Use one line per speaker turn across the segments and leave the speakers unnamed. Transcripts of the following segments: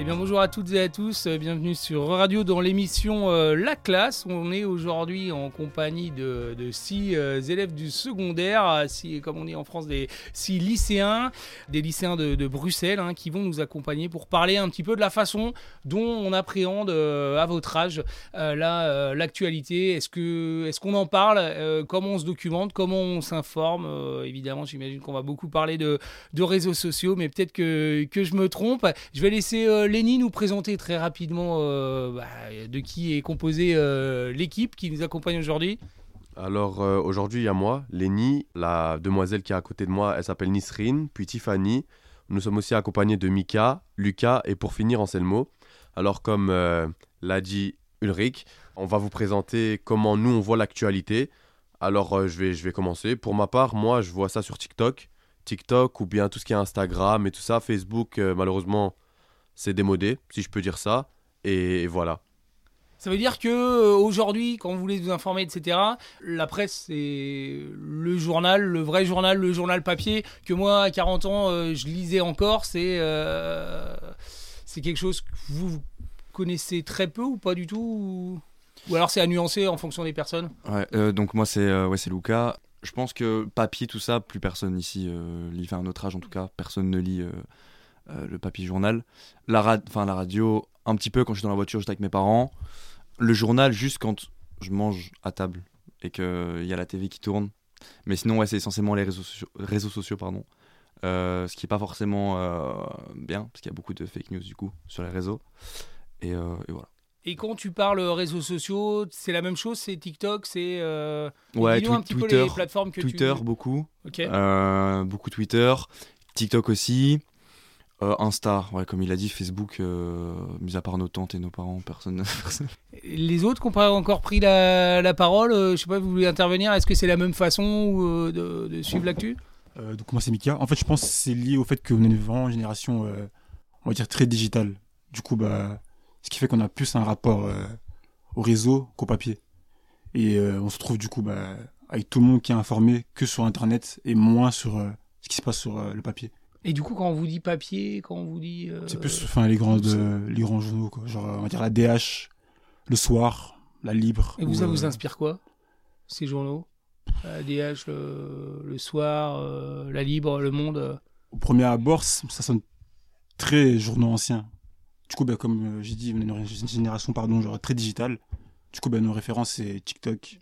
Eh bien bonjour à toutes et à tous, euh, bienvenue sur Radio dans l'émission euh, La classe. On est aujourd'hui en compagnie de, six euh, élèves du secondaire, six, comme on dit en France, des six lycéens, des lycéens de, Bruxelles, hein, qui vont nous accompagner pour parler un petit peu de la façon dont on appréhende à votre âge la, l'actualité. Est-ce que est-ce qu'on en parle Comment on se documente Comment on s'informe Évidemment, j'imagine qu'on va beaucoup parler de, de réseaux sociaux, mais peut-être que, que je me trompe. Je vais laisser Lenny nous présenter très rapidement euh, bah, de qui est composée euh, l'équipe qui nous accompagne aujourd'hui.
Alors euh, aujourd'hui, il y a moi, Lénie, la demoiselle qui est à côté de moi, elle s'appelle Nisrine, puis Tiffany. Nous sommes aussi accompagnés de Mika, Lucas et pour finir Anselmo. Alors comme l'a dit Ulrich, on va vous présenter comment nous on voit l'actualité. Alors je, vais, je vais commencer. Pour ma part, moi je vois ça sur TikTok. TikTok ou bien tout ce qui est Instagram et tout ça. Facebook, malheureusement, c'est démodé, si je peux dire ça. Et, et voilà.
Ça veut dire que euh, aujourd'hui, quand vous voulez vous informer, etc., la presse, c'est le journal, le vrai journal, le journal papier, que moi, à 40 ans, euh, je lisais encore. C'est euh, c'est quelque chose que vous connaissez très peu ou pas du tout Ou, ou alors c'est à nuancer en fonction des personnes?
Ouais, euh, donc moi c'est euh, ouais, c'est Lucas. Je pense que papier, tout ça, plus personne ici euh, lit, enfin à notre âge en tout cas, personne ne lit euh, le papier journal. La, ra- la radio, un petit peu quand je suis dans la voiture, j'étais avec mes parents. Le journal, juste quand je mange à table et qu'il y a la TV qui tourne. Mais sinon, ouais, c'est essentiellement les réseaux sociaux, réseaux sociaux pardon. Euh, ce qui est pas forcément euh, bien, parce qu'il y a beaucoup de fake news du coup sur les réseaux. Et, et voilà.
Et quand tu parles réseaux sociaux, c'est la même chose C'est TikTok C'est. Euh...
Ouais,
un petit
Twitter,
peu les plateformes que
Twitter
tu.
beaucoup.
Ok.
Euh, beaucoup Twitter, TikTok aussi, euh, Insta, ouais, comme il a dit, Facebook, euh, mis à part nos tantes et nos parents, personne. personne-
Les autres qui n'ont pas encore pris la, la parole, euh, je sais pas, vous voulez intervenir? Est-ce que c'est la même façon ou, euh, de, de suivre l'actu?
Euh, donc moi c'est Mika. En fait je pense que c'est lié au fait qu'on est vraiment une génération, euh, on va dire très digitale. Du coup bah ce qui fait qu'on a plus un rapport euh, au réseau qu'au papier. Et euh, on se trouve du coup bah, avec tout le monde qui est informé que sur internet et moins sur euh, ce qui se passe sur euh, le papier.
Et du coup, quand on vous dit papier, quand on vous dit. euh,
C'est plus enfin les grands les grands journaux quoi. Genre on va dire la DH, le soir, la Libre.
Et vous,
ou,
ça vous
euh,
inspire quoi Ces journaux? La DH, le, le soir, euh, La Libre, Le Monde
au premier abord, ça sonne très journaux anciens. Du coup, bah, comme j'ai dit, on est une génération pardon, genre très digitale. Du coup, bah, nos références, c'est TikTok,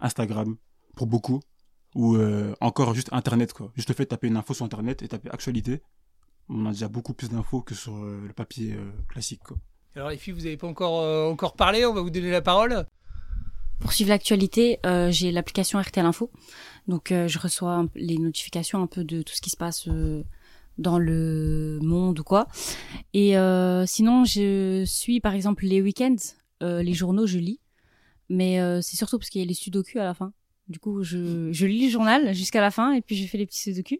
Instagram, pour beaucoup. Ou euh, encore juste Internet, quoi. Juste le fait de taper une info sur Internet et taper actualité. On a déjà beaucoup plus d'infos que sur euh, le papier euh, classique, quoi.
Alors, les filles, vous n'avez pas encore, euh, encore parlé, on va vous donner la parole.
Pour suivre l'actualité, euh, j'ai l'application RTL Info. Donc euh, je reçois les notifications un peu de tout ce qui se passe euh, dans le monde ou quoi. Et euh, sinon, je suis par exemple les week-ends, euh, les journaux, je lis. Mais euh, c'est surtout parce qu'il y a les sudoku à la fin. Du coup, je, je lis le journal jusqu'à la fin et puis je fais les petits sudoku.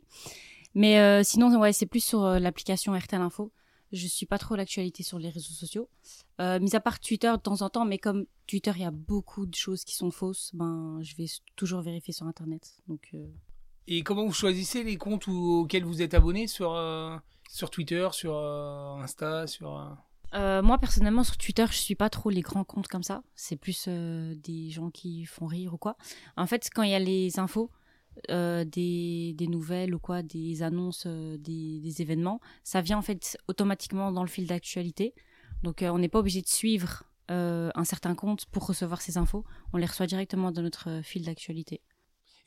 Mais euh, sinon, c'est plus sur euh, l'application RTL Info. Je suis pas trop l'actualité sur les réseaux sociaux. Euh, mis à part Twitter de temps en temps, mais comme Twitter, il y a beaucoup de choses qui sont fausses, ben, je vais toujours vérifier sur Internet.
Et comment vous choisissez les comptes auxquels vous êtes abonné sur, sur Twitter, sur Insta, sur. Euh,
moi, personnellement, sur Twitter, je suis pas trop les grands comptes comme ça. C'est plus euh, des gens qui font rire ou quoi. En fait, quand il y a les infos, euh, des, nouvelles ou quoi, des annonces, des, des événements, ça vient en fait automatiquement dans le fil d'actualité. Donc, on n'est pas obligé de suivre un certain compte pour recevoir ces infos. On les reçoit directement dans notre fil d'actualité.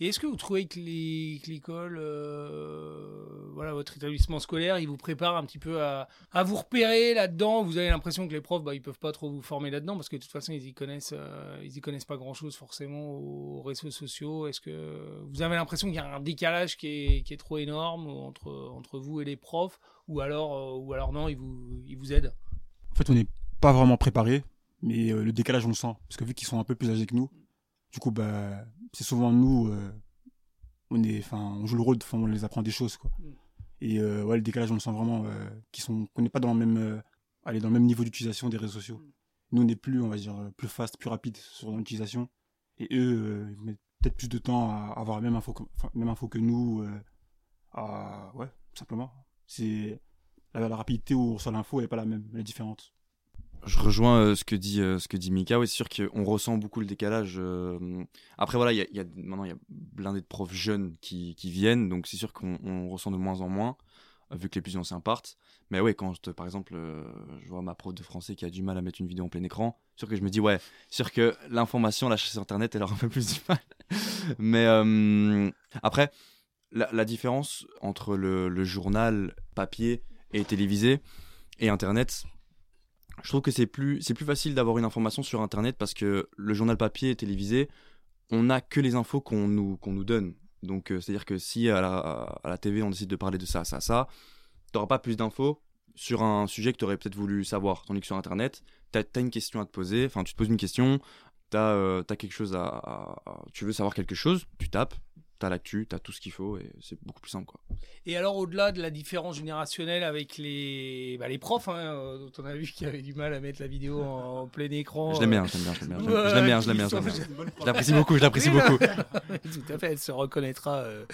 Et est-ce que vous trouvez que l'école, euh, voilà, votre établissement scolaire, il vous prépare un petit peu à, vous repérer là-dedans? Vous avez l'impression que les profs, bah, ils peuvent pas trop vous former là-dedans parce que de toute façon, ils y connaissent, euh, pas grand-chose forcément aux réseaux sociaux. Est-ce que vous avez l'impression qu'il y a un décalage qui est, trop énorme entre, vous et les profs? Ou alors, euh, non, ils vous, aident?
En fait, on n'est pas vraiment préparé, mais le décalage, on le sent. Parce que vu qu'ils sont un peu plus âgés que nous, du coup, bah, c'est souvent nous, euh, on, est, enfin, on joue le rôle, on les apprend des choses. Quoi.
Mm.
Et euh, ouais, le décalage, on le sent vraiment, euh, qu'on n'est pas dans le même, allez, dans le même niveau d'utilisation des réseaux sociaux. Nous, on est plus, on va dire, plus fast, plus rapide sur l'utilisation. Et eux, ils mettent peut-être plus de temps à avoir la même info que, même info que nous. à, ouais, simplement. C'est la, la rapidité où on reçoit l'info n'est pas la même, elle est différente.
Je rejoins euh, ce que dit euh, ce que dit Mika. Oui, c'est sûr qu'on ressent beaucoup le décalage. euh. Après voilà, il y a, maintenant il y a blindé de profs jeunes qui, qui viennent, donc c'est sûr qu'on on ressent de moins en moins vu que les plus anciens partent. Mais ouais, quand je par exemple, je vois ma prof de français qui a du mal à mettre une vidéo en plein écran, c'est sûr que je me dis ouais, c'est sûr que l'information, la sur internet, elle aura un peu plus du mal. Mais après, la, différence entre le journal papier et télévisé et internet, je trouve que c'est plus, plus facile d'avoir une information sur internet parce que le journal papier et télévisé, on n'a que les infos qu'on nous, nous donne. Donc, euh, c'est-à-dire que si à la, TV on décide de parler de ça, ça, ça, t'auras pas plus d'infos sur un sujet que tu aurais peut-être voulu savoir. Tandis que sur internet, t'as as une question à te poser, enfin, tu te poses une question, t'as euh, quelque chose à- Tu veux savoir quelque chose, tu tapes, t'as l'actu, t'as tout ce qu'il faut et c'est beaucoup plus simple, quoi.
Et alors, au-delà de la différence générationnelle avec les, bah, les profs, hein, euh, dont on a vu qu'ils avaient du mal à mettre la vidéo en, en plein écran.
Je l'aime bien, je l'aime bien, je l'aime bien, je l'aime bien, je l'aime bien, je l'aime bien, je l'aime bien. Je l'apprécie beaucoup, je l'apprécie beaucoup.
Tout à fait, elle se reconnaîtra euh,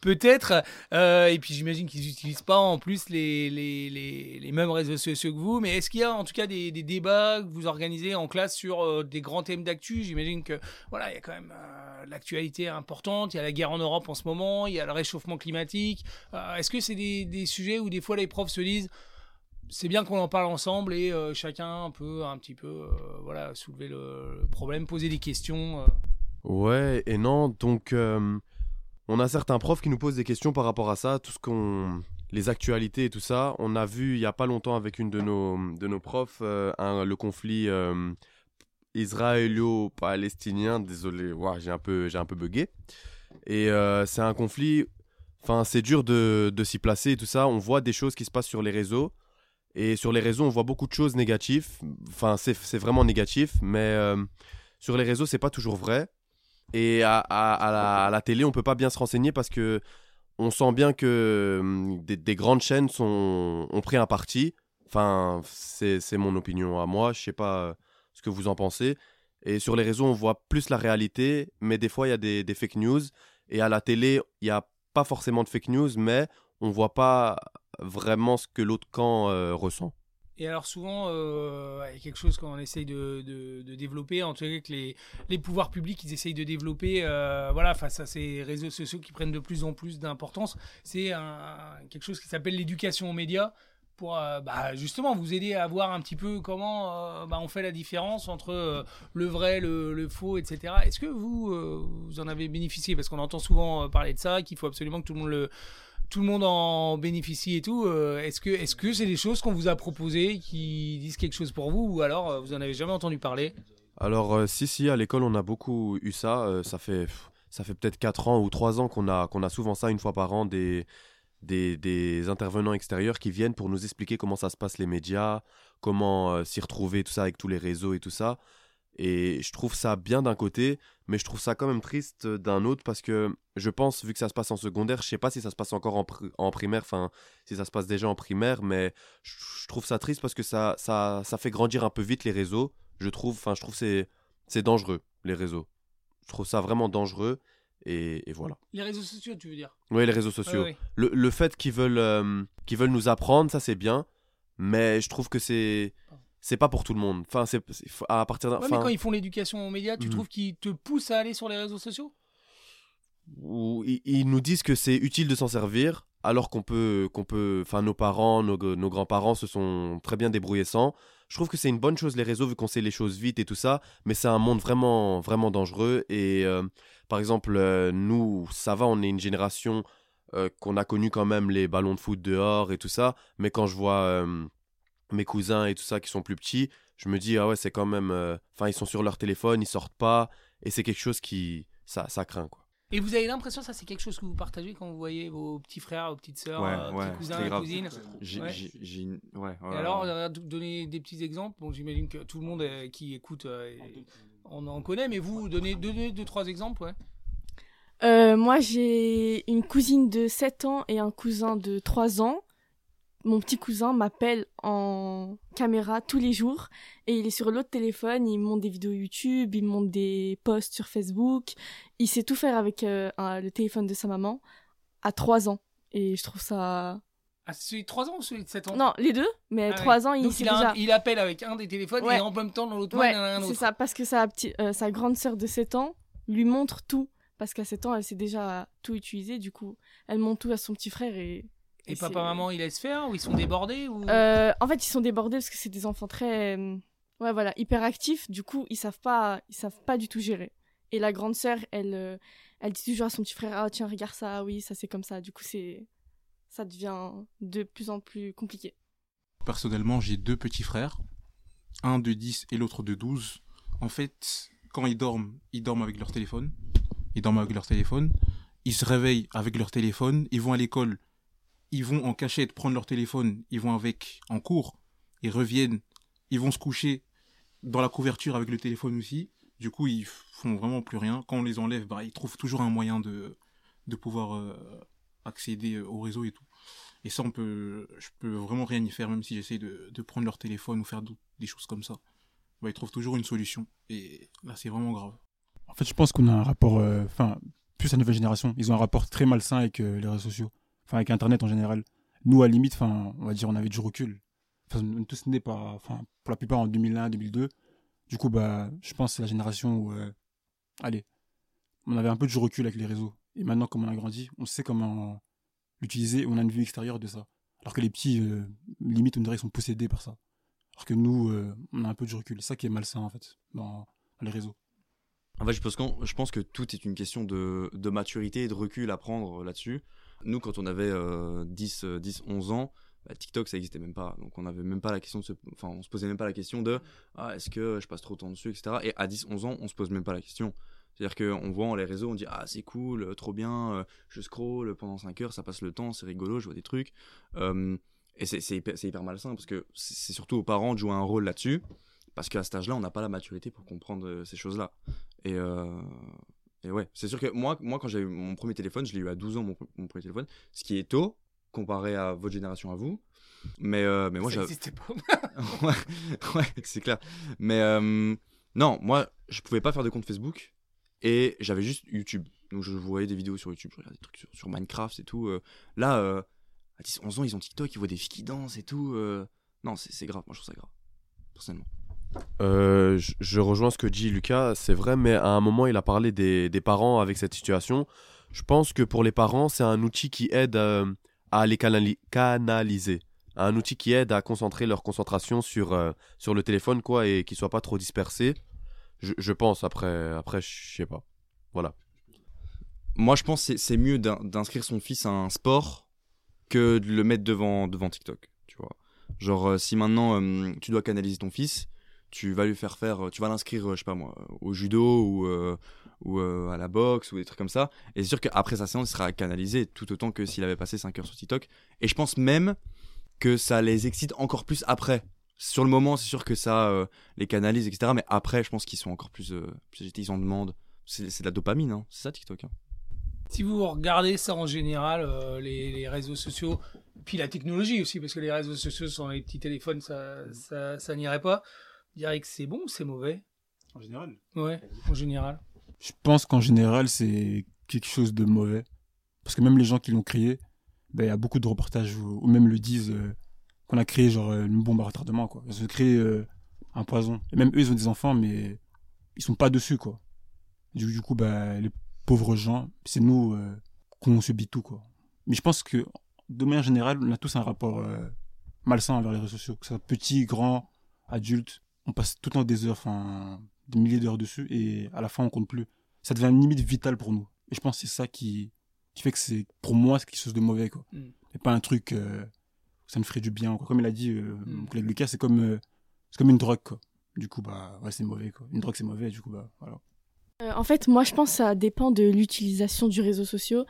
peut-être. Euh, et puis j'imagine qu'ils n'utilisent pas en plus les, les, les, les mêmes réseaux sociaux que vous. Mais est-ce qu'il y a en tout cas des, des débats que vous organisez en classe sur euh, des grands thèmes d'actu? J'imagine que voilà, il y a quand même l'actualité importante. Il y a la guerre en Europe en ce moment, il y a le réchauffement climatique. Euh, est-ce que c'est des, sujets où des fois les profs se disent c'est bien qu'on en parle ensemble et euh, chacun peut un petit peu euh, voilà soulever le, problème, poser des questions. euh.
Ouais et non, donc on a certains profs qui nous posent des questions par rapport à ça, tout ce qu'on, les actualités et tout ça. On a vu il y a pas longtemps avec une de nos de nos profs le conflit israélo-palestinien. Désolé, j'ai un peu j'ai un peu bugué. Et euh, c'est un conflit. Enfin, c'est dur de, de s'y placer et tout ça. On voit des choses qui se passent sur les réseaux. Et sur les réseaux, on voit beaucoup de choses négatives. Enfin, c'est vraiment négatif, mais euh, sur les réseaux, c'est pas toujours vrai. Et à, à- la, télé, on peut pas bien se renseigner parce que on sent bien que hum, des, des grandes chaînes sont, ont pris un parti. Enfin, c'est c'est mon opinion à moi. Je sais pas euh, ce que vous en pensez. Et sur les réseaux, on voit plus la réalité, mais des fois, il y a des, fake news. Et à la télé, il n'y a pas forcément de fake news, mais on voit pas vraiment ce que l'autre camp euh, ressent.
Et alors souvent, euh, quelque chose qu'on essaye de, développer, en tout cas que les, pouvoirs publics, ils essayent de développer, euh, voilà, face à ces réseaux sociaux qui prennent de plus en plus d'importance, c'est quelque chose qui s'appelle l'éducation aux médias pour euh, bah, justement vous aider à voir un petit peu comment euh, bah, on fait la différence entre euh, le vrai, le, faux, etc. Est-ce que vous, vous en avez bénéficié? Parce qu'on entend souvent parler de ça, qu'il faut absolument que tout le monde le, tout le monde en bénéficie et tout. est-ce que est-ce c'est des choses qu'on vous a proposées qui disent quelque chose pour vous ou alors vous en avez jamais entendu parler?
Alors, si, si, à l'école, on a beaucoup eu ça. ça fait, ça fait peut-être 4 ans ou 3 ans qu'on a, qu'on a souvent ça une fois par an, des, des, intervenants extérieurs qui viennent pour nous expliquer comment ça se passe les médias, comment euh, s'y retrouver, tout ça, avec tous les réseaux et tout ça. Et je trouve ça bien d'un côté, mais je trouve ça quand même triste euh, d'un autre parce que je pense, vu que ça se passe en secondaire, je sais pas si ça se passe encore en, en primaire, enfin, si ça se passe déjà en primaire, mais je, trouve ça triste parce que ça, ça, ça fait grandir un peu vite les réseaux. Je trouve, enfin, je trouve c'est dangereux, les réseaux. Je trouve ça vraiment dangereux. Et, et voilà.
Les réseaux sociaux, tu veux dire?
Oui, les réseaux sociaux.
Ouais, ouais.
Le, le fait qu'ils veulent, euh, qu'ils veulent nous apprendre, ça c'est bien. Mais je trouve que c'est, c'est pas pour tout le monde. Enfin, c'est, à partir d'un.
Ouais, mais
enfin,
quand ils font l'éducation aux médias, tu
Mhm.
trouves qu'ils te poussent à aller sur les réseaux sociaux?
Ils, ils nous disent que c'est utile de s'en servir, alors qu'on peut, qu'on peut, enfin nos parents, nos, nos grands-parents se sont très bien débrouillés sans. Je trouve que c'est une bonne chose les réseaux vu qu'on sait les choses vite et tout ça, mais c'est un monde vraiment, vraiment dangereux. Et euh, par exemple, euh, nous, ça va, on est une génération euh, qu'on a connu quand même les ballons de foot dehors et tout ça, mais quand je vois euh, mes cousins et tout ça qui sont plus petits, je me dis ah ouais c'est quand même, euh, enfin ils sont sur leur téléphone, ils sortent pas, et c'est quelque chose qui, ça, ça craint quoi.
Et vous avez l'impression ça c'est quelque chose que vous partagez quand vous voyez vos petits frères, vos petites sœurs,
Ouais,
euh,
ouais,
petits cousins, cousines?
J'ai,
Ouais.
j'ai- j'ai une- ouais,
Et
ouais,
alors,
ouais.
donner des petits exemples. Bon, j'imagine que tout le monde euh, qui écoute, euh, on en connaît, mais vous, donnez deux, trois exemples, ouais.
Euh, moi, j'ai une cousine de 7 ans et un cousin de 3 ans. Mon petit cousin m'appelle en caméra tous les jours et il est sur l'autre téléphone, il monte des vidéos YouTube, il monte des posts sur Facebook. Il sait tout faire avec euh, le téléphone de sa maman à 3 ans. Et je trouve ça
Ah, c'est celui de 3 ans ou celui de 7 ans?
Non, les deux, mais
Ah ouais.
3 ans, il
Donc il, a un- il appelle avec un des téléphones
Ouais.
et en même temps dans l'autre
Ouais,
main, il en a un
c'est ça, parce que sa, petit, euh, sa grande sœur de 7 ans lui montre tout. Parce qu'à 7 ans, elle sait déjà tout utiliser, du coup, elle montre tout à son petit frère et.
Et
et
papa, maman, ils laissent faire ou ils sont débordés ou...
Euh, en fait, ils sont débordés parce que c'est des enfants très, euh, ouais, voilà, hyperactifs. Du coup, ils savent pas, ils savent pas du tout gérer. Et la grande sœur, elle, elle dit toujours à son petit frère, ah tiens, regarde ça, oui, ça c'est comme ça. Du coup, c'est, ça devient de plus en plus compliqué.
Personnellement, j'ai deux petits frères, un de 10 et l'autre de 12. En fait, quand ils dorment, ils dorment avec leur téléphone. Ils dorment avec leur téléphone. Ils se réveillent avec leur téléphone. Ils vont à l'école. Ils vont en cachette prendre leur téléphone. Ils vont avec en cours. Ils reviennent. Ils vont se coucher dans la couverture avec le téléphone aussi. Du coup, ils font vraiment plus rien. Quand on les enlève, bah, ils trouvent toujours un moyen de, de pouvoir euh, accéder au réseau et tout. Et ça, on peut, je peux vraiment rien y faire, même si j'essaie de, prendre leur téléphone ou faire des choses comme ça. Bah, ils trouvent toujours une solution. Et là, c'est vraiment grave. En fait, je pense qu'on a un rapport, euh, enfin, plus la nouvelle génération, ils ont un rapport très malsain avec euh, les réseaux sociaux, enfin, avec Internet en général. Nous, à la limite, enfin, on va dire, on avait du recul. Enfin, enfin, pour la plupart en 2001, 2002. Du coup, bah, je pense que c'est la génération où, euh, allez, on avait un peu du recul avec les réseaux. Et maintenant, comme on a grandi, on sait comment l'utiliser, on a une vue extérieure de ça. Alors que les petits, euh, limite, on dirait qu'ils sont possédés par ça. Alors que nous, euh, on a un peu du recul. C'est ça qui est malsain, en fait, dans, les réseaux.
En fait, je pense, je pense que tout est une question de, de maturité et de recul à prendre là-dessus. Nous, quand on avait euh, 10, euh, 10, 11 ans, bah, TikTok, ça n'existait même pas. Donc, on n'avait même pas la question de se... Enfin, on se posait même pas la question de ah, est-ce que je passe trop de temps dessus, etc. Et à 10, 11 ans, on se pose même pas la question. C'est-à-dire qu'on voit les réseaux, on dit ah, c'est cool, euh, trop bien, euh, je scroll pendant 5 heures, ça passe le temps, c'est rigolo, je vois des trucs. Euh, et c'est c'est hyper, c'est hyper malsain parce que c'est surtout aux parents de jouer un rôle là-dessus. Parce qu'à cet âge-là, on n'a pas la maturité pour comprendre euh, ces choses-là. Et, euh, et ouais, c'est sûr que moi, moi quand j'ai eu mon premier téléphone, je l'ai eu à 12 ans, mon, mon premier téléphone, ce qui est tôt comparé à votre génération, à vous. Mais, euh, mais moi,
ça pas.
ouais, ouais, c'est clair. Mais euh, non, moi, je pouvais pas faire de compte Facebook et j'avais juste YouTube. Donc je voyais des vidéos sur YouTube, je regardais des trucs sur, sur Minecraft et tout. euh. Là, euh, à 10, 11 ans, ils ont TikTok, ils voient des filles qui dansent et tout. euh. Non, c'est grave, moi je trouve ça grave, personnellement.
Je, rejoins ce que dit Lucas, c'est vrai, mais à un moment, il a parlé des, des parents avec cette situation. Je pense que pour les parents, c'est un outil qui aide à les canali- canaliser. Un outil qui aide à concentrer leur concentration sur, sur le téléphone, quoi, et qu'ils soient pas trop dispersés. Je, pense, après, après, je sais pas. Voilà.
Moi, je pense c'est- mieux d'in- d'inscrire son fils à un sport que de le mettre devant, devant TikTok, tu vois. Genre, euh, si maintenant euh, tu dois canaliser ton fils, tu vas lui faire faire, euh, tu vas l'inscrire, je sais pas moi, au judo ou, ou à la boxe ou des trucs comme ça. Et c'est sûr qu'après sa séance, il sera canalisé tout autant que s'il avait passé 5 heures sur TikTok. Et je pense même que ça les excite encore plus après. Sur le moment, c'est sûr que ça euh, les canalise, etc. Mais après, je pense qu'ils sont encore plus, euh, plus agités, ils en demandent. C'est c'est de la dopamine, hein. c'est ça TikTok. hein.
Si vous regardez ça en général, euh, les, les réseaux sociaux, puis la technologie aussi, parce que les réseaux sociaux sur les petits téléphones, ça, ça, ça n'irait pas. Vous diriez que c'est bon ou c'est mauvais?
En général
Ouais, en général.
Je pense qu'en général, c'est quelque chose de mauvais. Parce que même les gens qui l'ont créé, ben, il y a beaucoup de reportages où, où même le disent euh, qu'on a créé genre euh, une bombe à retardement, quoi. Ils ont créé euh, un poison. Et même eux, ils ont des enfants, mais ils sont pas dessus, quoi. Du, du coup, ben, les pauvres gens, c'est nous euh, qu'on subit tout, quoi. Mais je pense que, de manière générale, on a tous un rapport euh, malsain envers les réseaux sociaux. Que ce soit petit, grand, adulte, on passe tout le temps des heures, enfin, des milliers d'heures dessus, et à la fin, on compte plus ça devient une limite vitale pour nous. Et je pense que c'est ça qui, qui fait que c'est, pour moi, c'est quelque chose de mauvais, quoi.
Mm.
Et pas un truc, ça me ferait du bien, quoi. Comme il a dit, euh,
Mm.
mon collègue Lucas, c'est comme, euh, c'est comme une drogue, quoi. Du coup, bah, ouais, c'est mauvais, quoi. Une drogue, c'est mauvais, du coup, bah, voilà.
Euh, en fait, moi, je pense que ça dépend de l'utilisation du réseau social.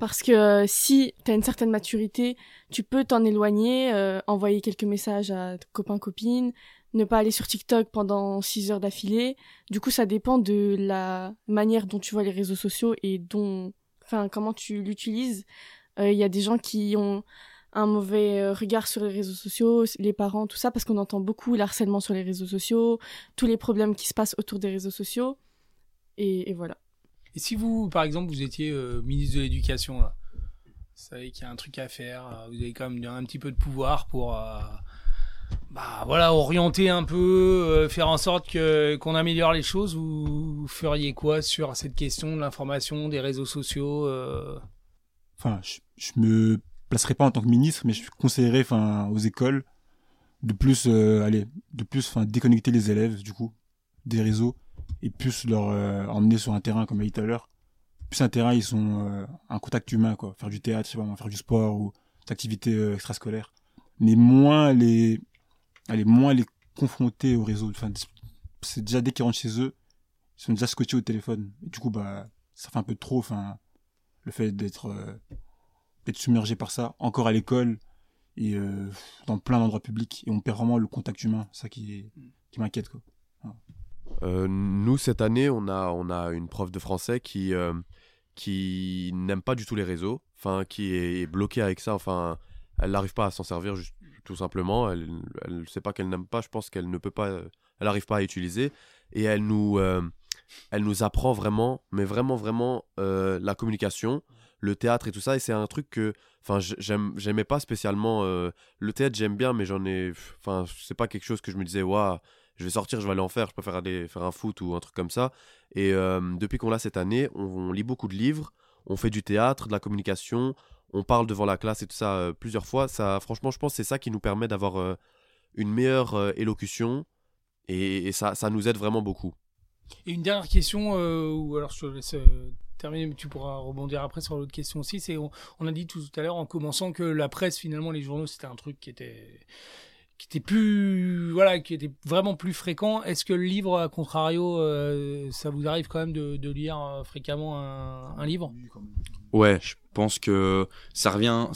Parce que euh, si tu as une certaine maturité, tu peux t'en éloigner, euh, envoyer quelques messages à copains, copines, ne pas aller sur TikTok pendant 6 heures d'affilée. Du coup, ça dépend de la manière dont tu vois les réseaux sociaux et dont, enfin, comment tu l'utilises. Euh, Il y a des gens qui ont un mauvais euh, regard sur les réseaux sociaux, les parents, tout ça, parce qu'on entend beaucoup l'harcèlement sur les réseaux sociaux, tous les problèmes qui se passent autour des réseaux sociaux. Et, et voilà.
Et si vous, par exemple, vous étiez euh, ministre de l'Éducation, là, savez qu'il y a un truc à faire, euh, vous avez quand même un petit peu de pouvoir pour euh, bah, voilà, orienter un peu, euh, faire en sorte que, qu'on améliore les choses, vous, vous feriez quoi sur cette question de l'information, des réseaux sociaux euh?
Enfin, je, je me placerai pas en tant que ministre, mais je conseillerais enfin, aux écoles de plus, euh, allez, de plus enfin, déconnecter les élèves, du coup, des réseaux, et plus leur euh, emmener sur un terrain, comme a dit tout à l'heure. Plus un terrain, ils sont euh, un contact humain, quoi. Faire du théâtre, je faire du sport ou des activités euh, extrascolaires. Mais moins les, allez, moins les confronter aux réseaux. Enfin, c'est déjà dès qu'ils rentrent chez eux, ils sont déjà scotchés au téléphone. Et du coup, bah, ça fait un peu trop, enfin, le fait d'être, d'être submergé par ça, encore à l'école et euh, dans plein d'endroits publics. Et on perd vraiment le contact humain. Ça qui, qui m'inquiète, quoi.
Euh, nous, cette année, on a, on a une prof de français qui, euh, qui n'aime pas du tout les réseaux, enfin, qui est bloquée avec ça. Enfin, elle n'arrive pas à s'en servir, tout simplement. Elle ne sait pas qu'elle n'aime pas, je pense qu'elle ne peut pas, elle n'arrive pas à utiliser. Et elle nous, elle nous apprend vraiment, mais vraiment, vraiment, la communication, le théâtre et tout ça. Et c'est un truc que, enfin, j'aimais pas spécialement. euh, le théâtre, j'aime bien, mais j'en ai, enfin, c'est pas quelque chose que je me disais, waouh je vais sortir, je vais aller en faire, je préfère aller faire un foot ou un truc comme ça. Et euh, depuis qu'on l'a cette année, on, lit beaucoup de livres, on fait du théâtre, de la communication, on parle devant la classe et tout ça euh, plusieurs fois. Ça, franchement, je pense que c'est ça qui nous permet d'avoir une meilleure élocution et, ça, ça nous aide vraiment beaucoup.
Et une dernière question, ou alors je te laisse terminer, mais tu pourras rebondir après sur l'autre question aussi. C'est on, a dit tout à l'heure en commençant que la presse, finalement, les journaux, c'était un truc qui était qui était plus voilà qui était vraiment plus fréquent est-ce que le livre à contrario euh, ça vous arrive quand même de, lire euh, fréquemment un, un livre?
Ouais, je pense que ça revient.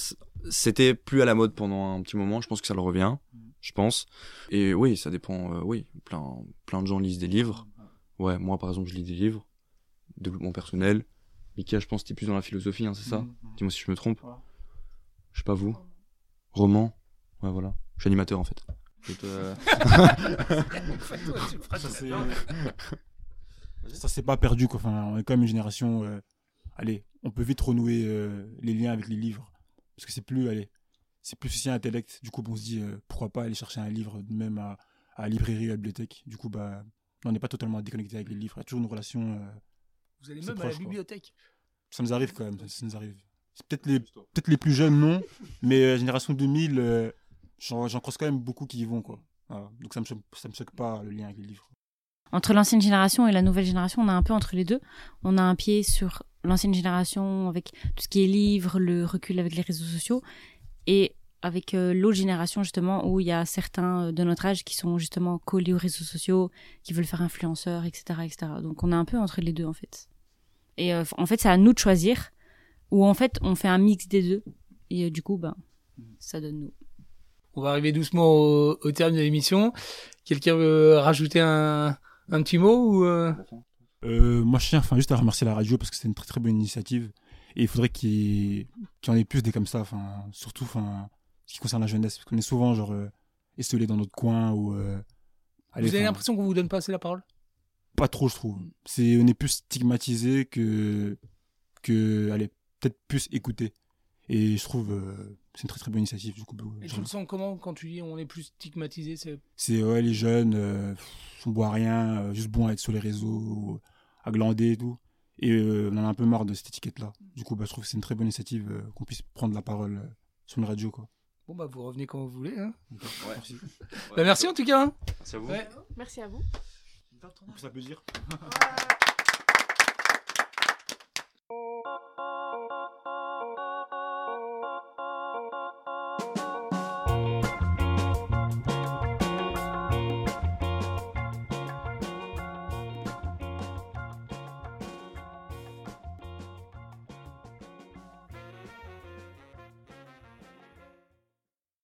C'était plus à la mode pendant un petit moment. Je pense que ça le revient. Je pense. Et oui, ça dépend. euh, oui, plein, plein de gens lisent des livres. Ouais, moi par exemple, je lis des livres. Développement personnel. Mika, je pense que t'es plus dans la philosophie, hein, c'est ça Dis-moi si je me trompe.
Ouais.
Je sais pas vous. Roman. Ouais, voilà. Je suis animateur en fait.
Ça c'est pas perdu quoi enfin on est quand même une génération euh, allez on peut vite renouer euh, les liens avec les livres parce que c'est plus allez c'est plus aussi un intellect du coup on se dit euh, pourquoi pas aller chercher un livre même à, à la librairie à la bibliothèque du coup bah on n'est pas totalement déconnecté avec les livres il y a toujours une relation euh,
vous allez même à
proche,
la
quoi.
bibliothèque
ça nous arrive quand même ça, nous arrive c'est peut-être les peut-être les plus jeunes non mais euh, génération 2000 euh, j'en croise quand même beaucoup qui y vont quoi Voilà. donc ça me choque- ça me choque pas le lien avec les livres
Entre l'ancienne génération et la nouvelle génération, on a un peu entre les deux. On a un pied sur l'ancienne génération avec tout ce qui est livres, le recul avec les réseaux sociaux, et avec euh, l'autre génération justement où il y a certains euh, de notre âge qui sont justement collés aux réseaux sociaux, qui veulent faire influenceurs, etc., etc. Donc on est un peu entre les deux en fait. Et euh, en fait, c'est à nous de choisir, ou en fait on fait un mix des deux, et euh, du coup, ben, ça donne nous.
on va arriver doucement au, au terme de l'émission quelqu'un veut rajouter un, un petit mot ou euh,
Euh, moi, je tiens enfin, juste à remercier la radio parce que c'est une très très bonne initiative. Et il faudrait qu'il y, ait- y en ait plus des comme ça, enfin, surtout enfin, qui concerne la jeunesse. Parce qu'on est souvent genre, euh, dans notre coin ou. euh, allez,
vous avez l'impression qu'on vous donne pas assez la parole?
Pas trop, je trouve. C'est, on est plus stigmatisé que. que allez, peut-être plus écouté. Et je trouve euh, c'est une très très bonne initiative. Du coup,
et
je-
tu le sens comment quand tu dis on est plus stigmatisé c'est
c'est ouais, les jeunes, euh, on boit rien, euh, juste bon à être sur les réseaux, à glander et tout. Et euh, on en a un peu marre de cette étiquette-là. Du coup, bah, je trouve que c'est une très bonne initiative qu'on puisse prendre la parole sur une radio. Quoi.
Bon bah vous revenez quand vous voulez hein.
Merci.
Bah, merci en tout cas hein.
Merci à vous.
Ouais.
Merci à vous.
On peut.
Ouais.